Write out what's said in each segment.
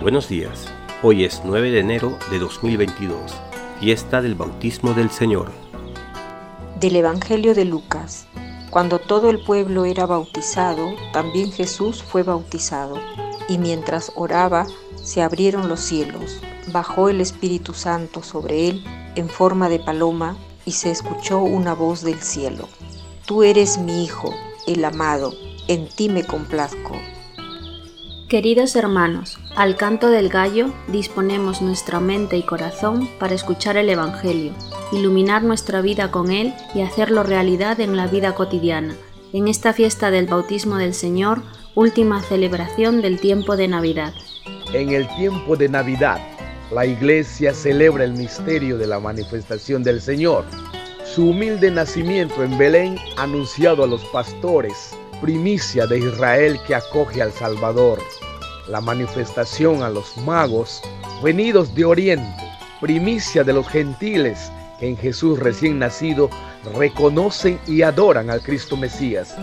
Buenos días. Hoy es 9 de enero de 2022, fiesta del bautismo del Señor. Del Evangelio de Lucas. Cuando todo el pueblo era bautizado, también Jesús fue bautizado, y mientras oraba, se abrieron los cielos, bajó el Espíritu Santo sobre él en forma de paloma, y se escuchó una voz del cielo. Tú eres mi Hijo, el amado, en ti me complazco. Queridos hermanos, al canto del gallo disponemos nuestra mente y corazón para escuchar el Evangelio, iluminar nuestra vida con él y hacerlo realidad en la vida cotidiana, en esta fiesta del bautismo del Señor, última celebración del tiempo de Navidad. En el tiempo de Navidad, la iglesia celebra el misterio de la manifestación del Señor, su humilde nacimiento en Belén anunciado a los pastores primicia de Israel que acoge al Salvador, la manifestación a los magos venidos de Oriente, primicia de los gentiles que en Jesús recién nacido reconocen y adoran al Cristo Mesías,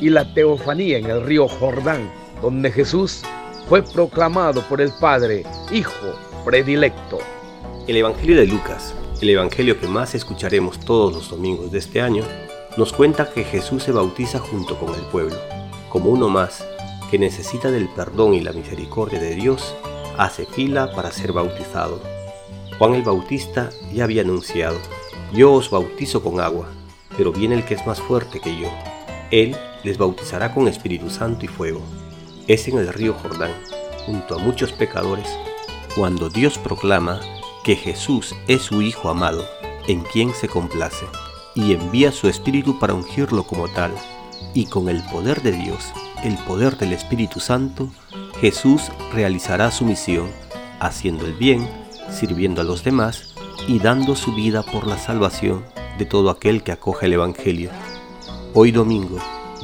y la teofanía en el río Jordán, donde Jesús fue proclamado por el Padre, Hijo predilecto. El Evangelio de Lucas, el Evangelio que más escucharemos todos los domingos de este año, nos cuenta que Jesús se bautiza junto con el pueblo, como uno más que necesita del perdón y la misericordia de Dios, hace fila para ser bautizado. Juan el Bautista ya había anunciado, yo os bautizo con agua, pero viene el que es más fuerte que yo. Él les bautizará con Espíritu Santo y fuego. Es en el río Jordán, junto a muchos pecadores, cuando Dios proclama que Jesús es su Hijo amado, en quien se complace y envía su Espíritu para ungirlo como tal, y con el poder de Dios, el poder del Espíritu Santo, Jesús realizará su misión, haciendo el bien, sirviendo a los demás y dando su vida por la salvación de todo aquel que acoge el Evangelio. Hoy domingo,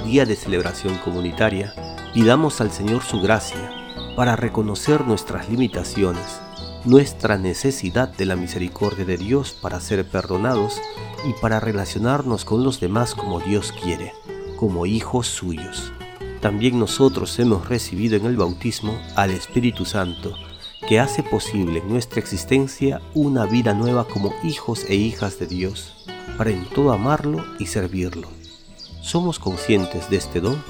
día de celebración comunitaria, pidamos al Señor su gracia para reconocer nuestras limitaciones nuestra necesidad de la misericordia de Dios para ser perdonados y para relacionarnos con los demás como Dios quiere, como hijos suyos. También nosotros hemos recibido en el bautismo al Espíritu Santo, que hace posible en nuestra existencia una vida nueva como hijos e hijas de Dios, para en todo amarlo y servirlo. ¿Somos conscientes de este don?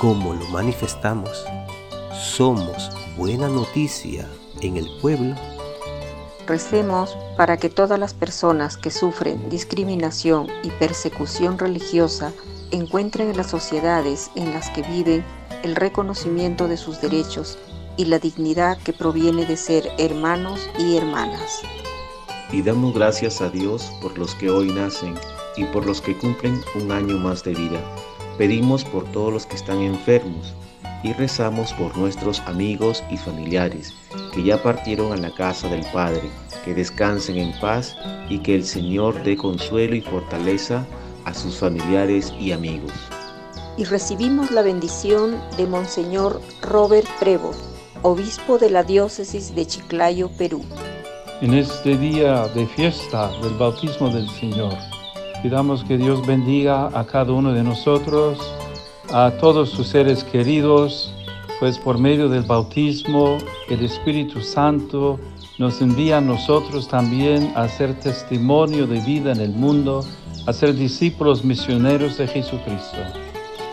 ¿Cómo lo manifestamos? Somos buena noticia en el pueblo. Recemos para que todas las personas que sufren discriminación y persecución religiosa encuentren en las sociedades en las que viven el reconocimiento de sus derechos y la dignidad que proviene de ser hermanos y hermanas. Y damos gracias a Dios por los que hoy nacen y por los que cumplen un año más de vida. Pedimos por todos los que están enfermos y rezamos por nuestros amigos y familiares que ya partieron a la casa del Padre, que descansen en paz y que el Señor dé consuelo y fortaleza a sus familiares y amigos. Y recibimos la bendición de Monseñor Robert Prevo, obispo de la diócesis de Chiclayo, Perú. En este día de fiesta del bautismo del Señor, pidamos que Dios bendiga a cada uno de nosotros a todos sus seres queridos, pues por medio del bautismo el Espíritu Santo nos envía a nosotros también a ser testimonio de vida en el mundo, a ser discípulos misioneros de Jesucristo.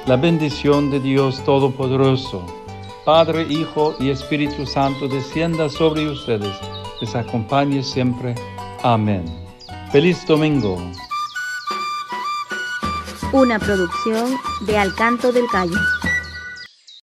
La bendición de Dios Todopoderoso, Padre, Hijo y Espíritu Santo, descienda sobre ustedes, les acompañe siempre. Amén. Feliz domingo una producción de Alcanto del Calle.